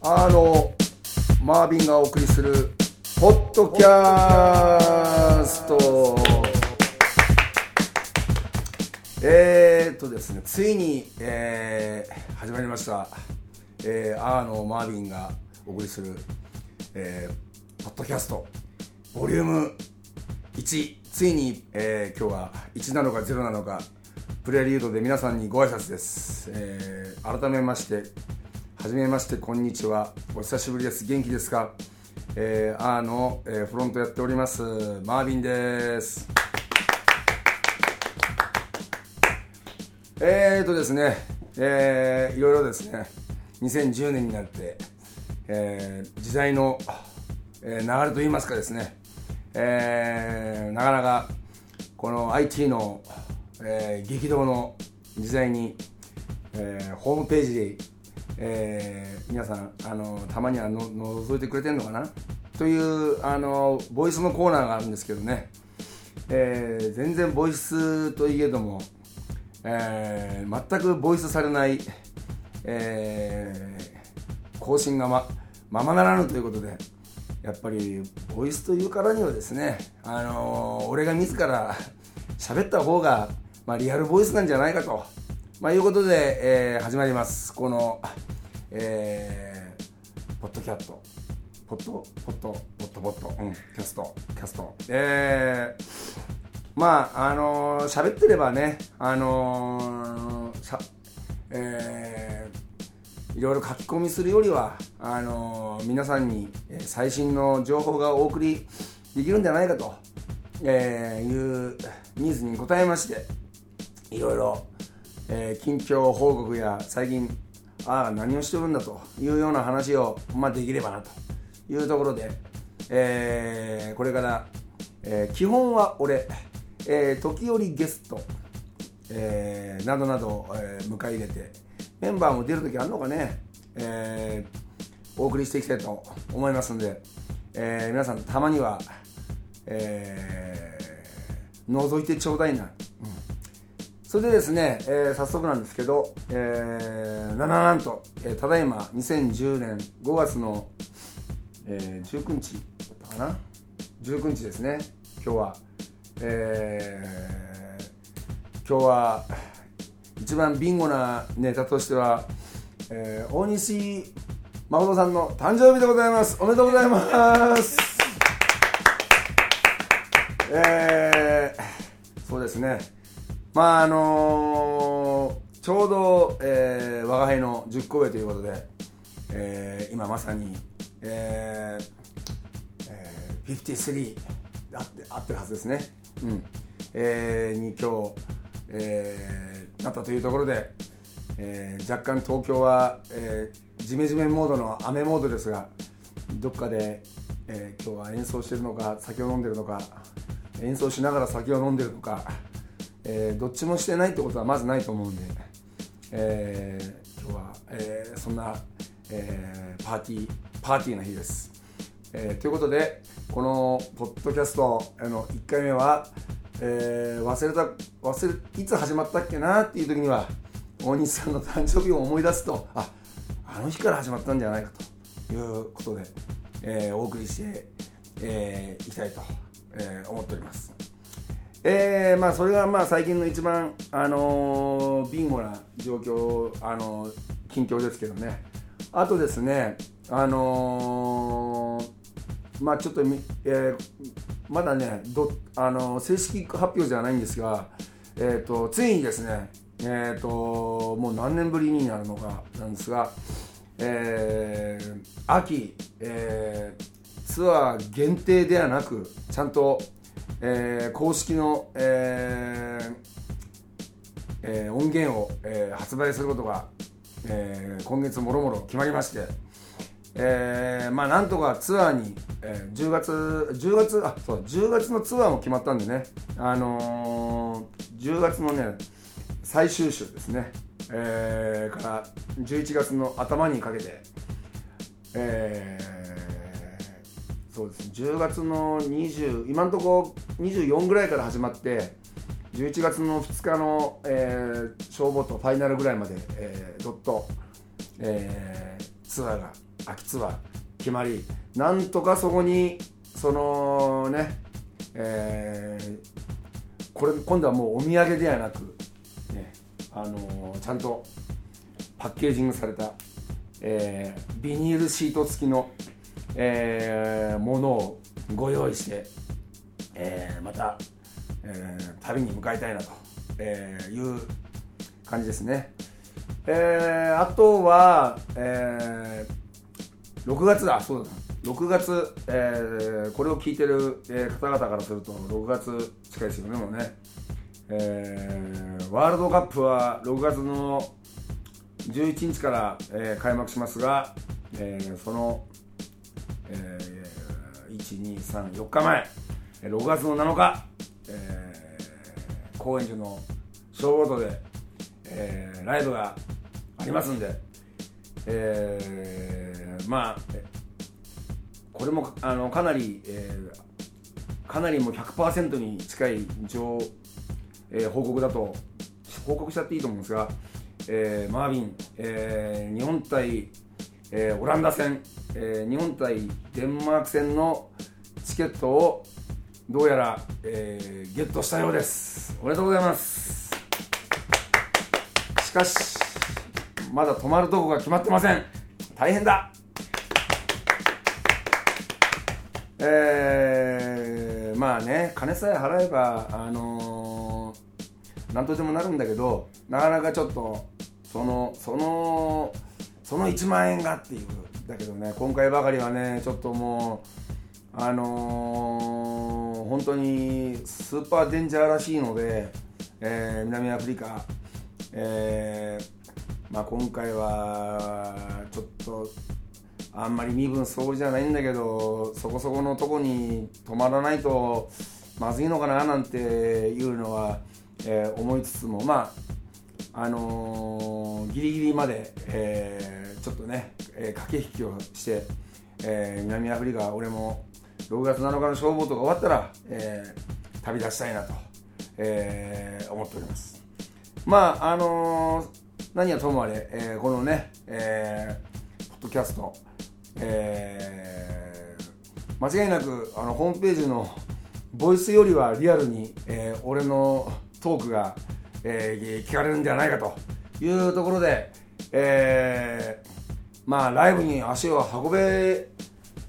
あのマービンがお送りするポッドキャスト。えー、っとですねついに、えー、始まりました、えー、アーのマービンがお送りする、えー、ポッドキャスト。ボリューム1ついに、えー、今日は1なのか0なのかプレリュードで皆さんにご挨拶です、えー、改めましてはじめましてこんにちは。お久しぶりです。元気ですか？えー、アーの、えー、フロントやっておりますマービンです。えーとですね、えー、いろいろですね。2010年になって、えー、時代の、えー、流れといいますかですね、えー、なかなかこの IT の、えー、激動の時代に、えー、ホームページで、えー、皆さんあのたまにはの覗いてくれてるのかな？というあのボイスのコーナーがあるんですけどね、えー、全然ボイスといえども、えー、全くボイスされない、えー、更新がまままならぬということでやっぱりボイスというからにはですね、あのー、俺が自ら喋った方が、まあ、リアルボイスなんじゃないかと、まあ、いうことで、え、始まります。この、えー、ポッドキャット。ポッドポッドポッドポッドうんキャスト。キャスト。えー、まああのー、喋ってればねあのー、さえー、いろいろ書き込みするよりはあのー、皆さんに最新の情報がお送りできるんじゃないかと、えー、いうニーズに応えましていろいろ、えー、近況報告や最近ああ何をしてるんだと。いうような話を、まあ、できればなと。いうところで、えー、これから、えー、基本は俺、えー、時折ゲスト、えー、などなど、えー、迎え入れてメンバーも出るときあるのかね、えー、お送りしていきたいと思いますんで、えー、皆さんたまには、えー、覗いてちょうだいな、それでですね、えー、早速なんですけど、えー、なななんと、えー、ただいま2010年5月の、えー、19日かな？19日ですね。今日は、えー、今日は一番ビンゴなネタとしては、えー、大西誠さんの誕生日でございます。おめでとうございます。えー、そうですね。まああのー、ちょうど、えー、我が輩の10個上ということで、えー、今まさに、えーえー、53あって合ってるはずですね、うん。えー、に今日、えー、なったというところで、えー、若干東京は、えー、ジメジメモードの雨モードですがどっかで、えー、今日は演奏してるのか酒を飲んでるのか演奏しながら酒を飲んでるのか、えー、どっちもしてないってことはまずないと思うんで、えー、今日は、えー、そんな、えー、パーティーパーティーな日です、えー、ということでこのポッドキャストの1回目は、えー、忘れた忘れいつ始まったっけなっていう時には大西さんの誕生日を思い出すとああの日から始まったんじゃないかということで、えー、お送りして、えー、いきたいと、えー、思っております。えーまあ、それがまあ最近の一番、あのー、ビンゴな状況、あのー、近況ですけどね、あとですね、あのー、まあちょっと、えー、まだねど、あの、正式発表じゃないんですが、えーと、ついにですね、えーと、もう何年ぶりになるのかなんですが、えー、秋、えー、ツアー限定ではなくちゃんと、えー、公式の、えーえー、音源を、えー、発売することが、えー、今月もろもろ決まりまして、えー、まあなんとかツアーに、えー、10月10月あそう10月のツアーも決まったんでねあのー、10月のね最終週ですね、えー、から11月の頭にかけて、えー、そうです10月の20今のところ24ぐらいから始まって11月の2日の、えー、消防とファイナルぐらいまで、えー、ドット、えー、ツアーが秋ツアー決まりなんとかそこにそのねえー、これ今度はもうお土産ではなく、ねあのー、ちゃんとパッケージングされた、えー、ビニールシート付きの、えー、ものをご用意して、えー、また、えー、旅に向かいたいなと、えー、いう感じですね。えー、あとは、えー、6月だ、そうだ6月、えー、これを聞いてる、えー、方々からすると6月近いですよね、もうね。えー、ワールドカップは6月の11日から、えー、開幕しますが、えー、その、えー、1、2、3、4日前、6月の7日、えー、高円寺の消防ーで、えー、ライブがありますんで、えー、まあ、これもあのかなり、えー、かなりもう100%に近い情、えー、報告だと報告しちゃっていいと思うんですが、えー、マービン、えー、日本対、えー、オランダ戦、えー、日本対デンマーク戦のチケットをどうやら、えー、ゲットしたようです。おめでとうございます。しかしまだ泊まるとこが決まってません。大変だ。えー、まあね金さえ払えばあのー、何とでもなるんだけどなかなかちょっとそのそのその1万円がっていうだけどね今回ばかりはねちょっともうあのー、本当にスーパーデンジャーらしいので、えー、南アフリカ、えーまあ、今回はちょっとあんまり身分総理じゃないんだけどそこそこのとこに泊まらないとまずいのかななんていうのは、えー、思いつつもまああのー、ギリギリまで、えー、ちょっとね、え駆け引きをして、え南アフリカ俺も6月7日の消防とか終わったら、え旅立ちたいなと、え思っております。まああの何はともあれ、えこのね、えポッドキャストえー、間違いなくあのホームページのボイスよりはリアルに、えー、俺のトークが、えー、聞かれるんではないかというところで、えー、まあライブに足を運べ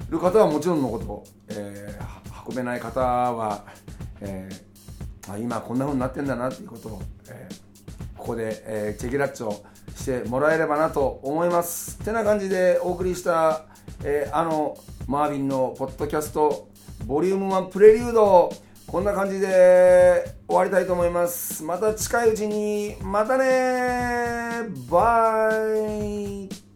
る方はもちろんのこと、えー、運べない方は、えー、あ今こんな風になってんだなっていうことを、えー、ここで、えー、チェキラッチョしてもらえればなと思います。てな感じでお送りしたえー、あのマービンのポッドキャストボリューム1プレリュードこんな感じで終わりたいと思います。また近いうちに。またねバイ。